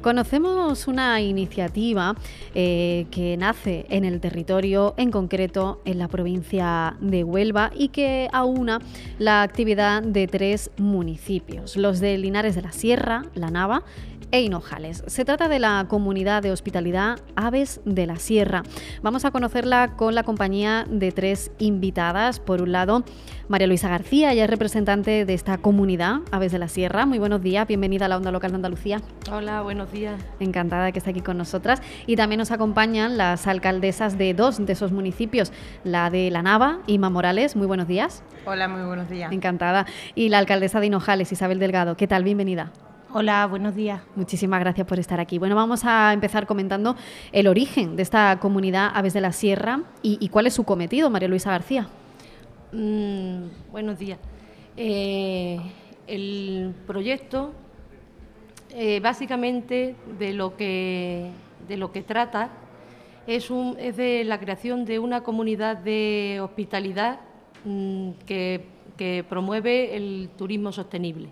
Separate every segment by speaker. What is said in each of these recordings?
Speaker 1: Conocemos una iniciativa eh, que nace en el territorio, en concreto en la provincia de Huelva, y que aúna la actividad de tres municipios, los de Linares de la Sierra, La Nava e Hinojales. Se trata de la comunidad de hospitalidad Aves de la Sierra. Vamos a conocerla con la compañía de tres invitadas. Por un lado, María Luisa García, ella es representante de esta comunidad Aves de la Sierra. Muy buenos días, bienvenida a la Onda Local de Andalucía.
Speaker 2: Hola, buenos días.
Speaker 1: Encantada de que esté aquí con nosotras. Y también nos acompañan las alcaldesas de dos de esos municipios, la de La Nava, Ima Morales. Muy buenos días.
Speaker 3: Hola, muy buenos días.
Speaker 1: Encantada. Y la alcaldesa de Hinojales, Isabel Delgado. ¿Qué tal? Bienvenida.
Speaker 4: Hola, buenos días.
Speaker 1: Muchísimas gracias por estar aquí. Bueno, vamos a empezar comentando el origen de esta comunidad Aves de la Sierra y, cuál es su cometido, María Luisa García.
Speaker 2: Mm, buenos días. Eh, el proyecto, eh, básicamente, de lo que, de lo que trata es, un, es de la creación de una comunidad de hospitalidad mm, que, promueve el turismo sostenible.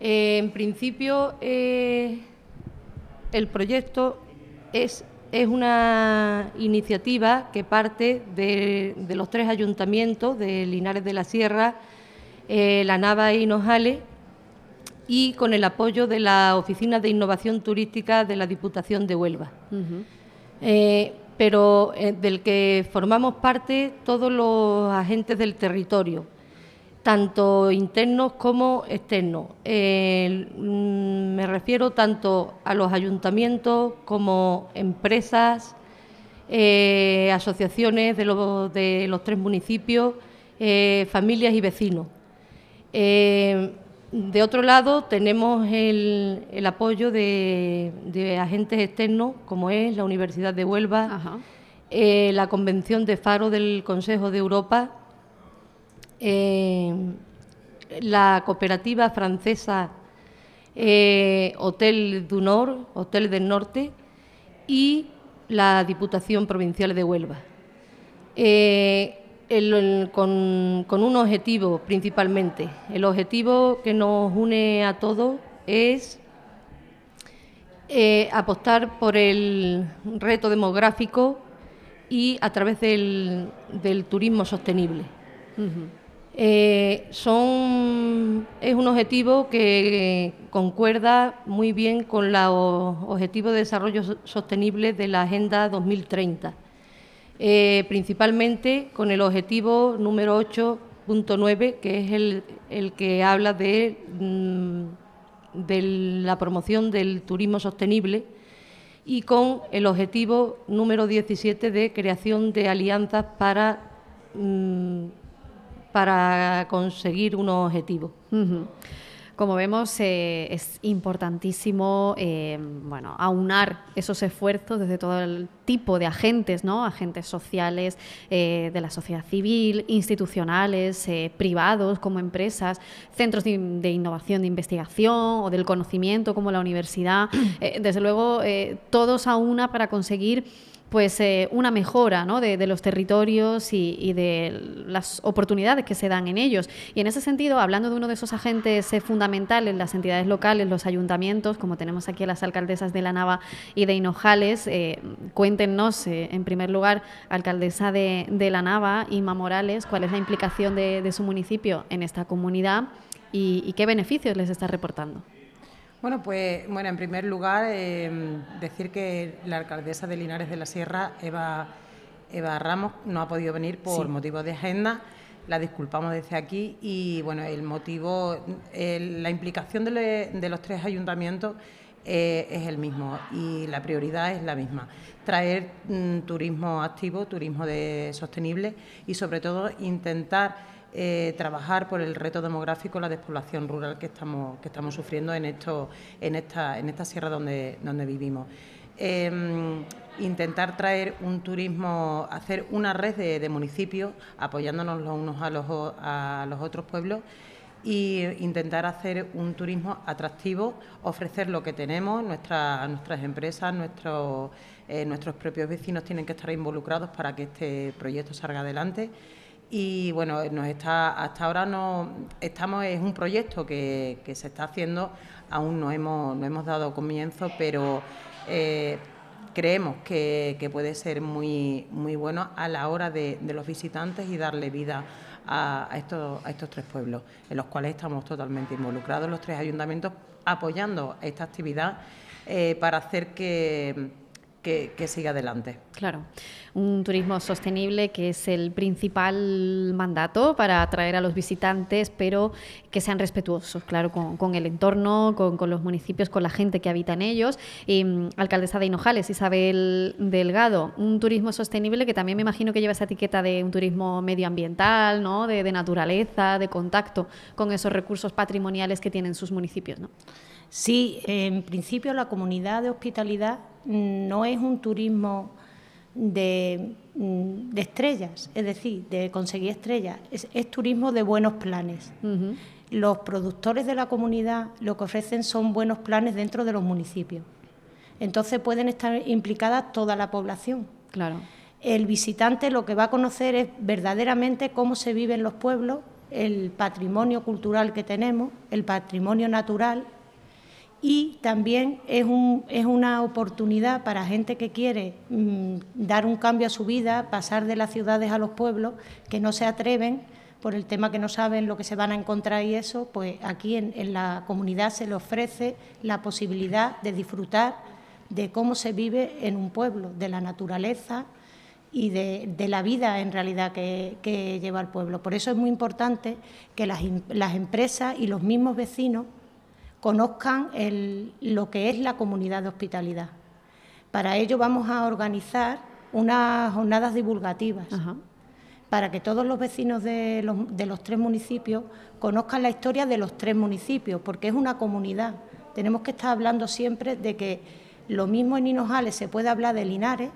Speaker 2: Eh, en principio, eh, el proyecto es, es, una iniciativa que parte de, los tres ayuntamientos de Linares de la Sierra, La Nava y Nojales, y con el apoyo de la Oficina de Innovación Turística de la Diputación de Huelva. pero del que formamos parte todos los agentes del territorio, tanto internos como externos. Mm, me refiero tanto a los ayuntamientos como empresas, eh, asociaciones de los, de los, tres municipios, eh, familias y vecinos. Eh, de otro lado, tenemos el, apoyo de, agentes externos, como es la Universidad de Huelva, la Convención de Faro del Consejo de Europa, eh, la cooperativa francesa eh, Hotel du Nord, Hotel del Norte, y la Diputación Provincial de Huelva. Eh, con, un objetivo principalmente. El objetivo que nos une a todos es apostar por el reto demográfico y a través del, turismo sostenible. Eh, son, es un objetivo que concuerda muy bien con los objetivos de desarrollo sostenible de la Agenda 2030, eh, principalmente con el objetivo número 8.9, que es el, que habla de, mm, de la promoción del turismo sostenible y con el objetivo número 17 de creación de alianzas para mm, para conseguir unos objetivos.
Speaker 1: Como vemos, eh, es importantísimo eh, bueno, aunar esos esfuerzos desde todo el tipo de agentes, ¿no? agentes sociales, eh, de la sociedad civil, institucionales, privados como empresas, centros de, de, innovación, de investigación o del conocimiento como la universidad. desde luego, todos a una para conseguir pues eh, una mejora ¿no? de, los territorios y, de las oportunidades que se dan en ellos. Y en ese sentido, hablando de uno de esos agentes eh, fundamentales, las entidades locales, los ayuntamientos, como tenemos aquí a las alcaldesas de La Nava y de Hinojales, eh, cuéntenos, en primer lugar, alcaldesa de, La Nava, Inma Morales, cuál es la implicación de, su municipio en esta comunidad y qué beneficios les está reportando.
Speaker 3: Bueno, pues bueno, en primer lugar em, decir que la alcaldesa de Linares de la Sierra, Eva, Eva Ramos, no ha podido venir por motivos de agenda. La disculpamos desde aquí y bueno, el motivo, la implicación de, los tres ayuntamientos eh, es el mismo y la prioridad es la misma. Traer mm, turismo activo, turismo de, sostenible y sobre todo intentar eh, trabajar por el reto demográfico, la despoblación rural que estamos, que estamos sufriendo en, esto, en, esta, en esta sierra donde, donde vivimos. Em, intentar traer un turismo, hacer una red de, municipios apoyándonos los unos a los, a los otros pueblos e intentar hacer un turismo atractivo, ofrecer lo que tenemos, nuestra, nuestras empresas, nuestros, eh, nuestros propios vecinos tienen que estar involucrados para que este proyecto salga adelante y bueno, nos está, hasta ahora no estamos, es un proyecto que, se está haciendo, aún no hemos, no hemos dado comienzo, pero eh, creemos que, puede ser muy, muy bueno a la hora de, los visitantes y darle vida a, estos, a estos tres pueblos, en los cuales estamos totalmente involucrados, los tres ayuntamientos apoyando esta actividad eh, para hacer que que, siga adelante.
Speaker 1: Claro, un turismo sostenible que es el principal mandato para atraer a los visitantes, pero que sean respetuosos, claro, con, el entorno, con, los municipios, con la gente que habita en ellos. Y, mm, alcaldesa de Hinojales, Isabel Delgado, un turismo sostenible que también me imagino que lleva esa etiqueta de un turismo medioambiental, ¿no? de, de naturaleza, de contacto con esos recursos patrimoniales que tienen sus municipios. ¿no?
Speaker 4: Sí, en principio la comunidad de hospitalidad no es un turismo de, estrellas, es decir, de conseguir estrellas, es, turismo de buenos planes. Los productores de la comunidad lo que ofrecen son buenos planes dentro de los municipios. Entonces pueden estar implicadas toda la población.
Speaker 1: Claro.
Speaker 4: El visitante lo que va a conocer es verdaderamente cómo se vive en los pueblos, el patrimonio cultural que tenemos, el patrimonio natural y también es, un, es una oportunidad para gente que quiere mm, dar un cambio a su vida, pasar de las ciudades a los pueblos, que no se atreven por el tema que no saben lo que se van a encontrar y eso, pues aquí en, la comunidad se le ofrece la posibilidad de disfrutar de cómo se vive en un pueblo, de la naturaleza y de, la vida en realidad que, lleva el pueblo. Por eso es muy importante que las, las empresas y los mismos vecinos conozcan lo que es la comunidad de hospitalidad. Para ello vamos a organizar unas jornadas divulgativas para que todos los vecinos de los, tres municipios conozcan la historia de los tres municipios, porque es una comunidad. Tenemos que estar hablando siempre de que lo mismo en Hinojales se puede hablar de Linares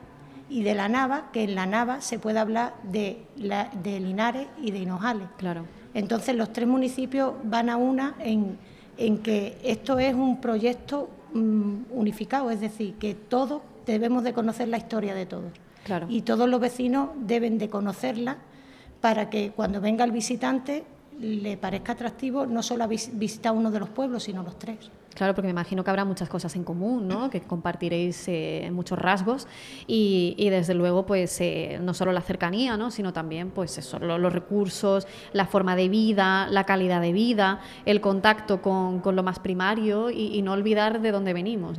Speaker 4: y de la Nava, que en la Nava se puede hablar de, de Linares y de Hinojales.
Speaker 1: Claro.
Speaker 4: Entonces los tres municipios van a una en en que esto es un proyecto mm, unificado, es decir, que todos debemos de conocer la historia de todos. Y todos los vecinos deben de conocerla para que cuando venga el visitante le parezca atractivo no solo visitar uno de los pueblos, sino los tres.
Speaker 1: Claro, porque me imagino que habrá muchas cosas en común, ¿no? que compartiréis eh, muchos rasgos y, desde luego pues eh, no solo la cercanía, ¿no? sino también pues eso, los recursos, la forma de vida, la calidad de vida, el contacto con, lo más primario y, no olvidar de dónde venimos.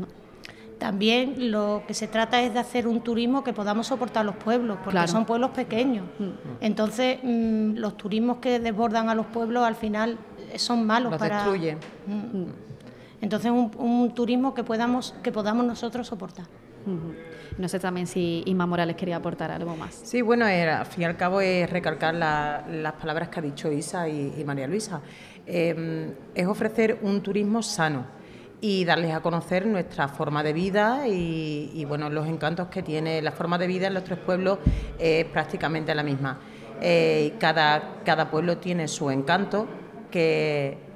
Speaker 4: También lo que se trata es de hacer un turismo que podamos soportar los pueblos, porque son pueblos pequeños. Mm. Entonces, mm, los turismos que desbordan a los pueblos al final son malos
Speaker 3: los
Speaker 4: para.
Speaker 3: Destruyen.
Speaker 4: Mm. Entonces, un, turismo que podamos, que podamos nosotros soportar.
Speaker 1: No sé también si Inma Morales quería aportar algo más.
Speaker 3: Sí, bueno, al fin y al cabo es recalcar las palabras que ha dicho Isa y, María Luisa. Em, es ofrecer un turismo sano y darles a conocer nuestra forma de vida y, bueno, los encantos que tiene la forma de vida en los tres pueblos es prácticamente la misma. Eh, cada, cada pueblo tiene su encanto que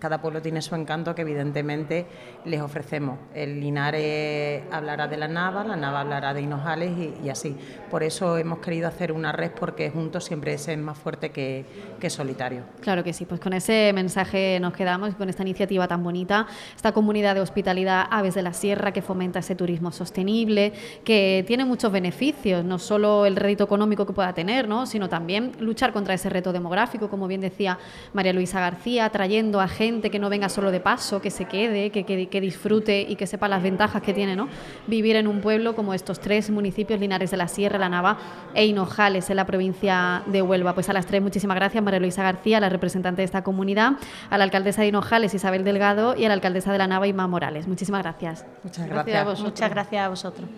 Speaker 3: cada pueblo tiene su encanto que evidentemente les ofrecemos. El Linares hablará de la Nava, la Nava hablará de Hinojales y, así. Por eso hemos querido hacer una red porque juntos siempre es más fuerte que, solitario.
Speaker 1: Claro que sí, pues con ese mensaje nos quedamos, con esta iniciativa tan bonita, esta comunidad de hospitalidad Aves de la Sierra que fomenta ese turismo sostenible, que tiene muchos beneficios, no solo el rédito económico que pueda tener, ¿no? sino también luchar contra ese reto demográfico, como bien decía María Luisa García, trayendo a gente que no venga solo de paso, que se quede, que, que, disfrute y que sepa las ventajas que tiene ¿no? vivir en un pueblo como estos tres municipios, Linares de la Sierra, La Nava e Hinojales, en la provincia de Huelva. Pues a las tres, muchísimas gracias, María Luisa García, la representante de esta comunidad, a la alcaldesa de Hinojales, Isabel Delgado, y a la alcaldesa de La Nava, Ima Morales. Muchísimas gracias.
Speaker 3: Muchas gracias.
Speaker 4: Muchas gracias a vosotros.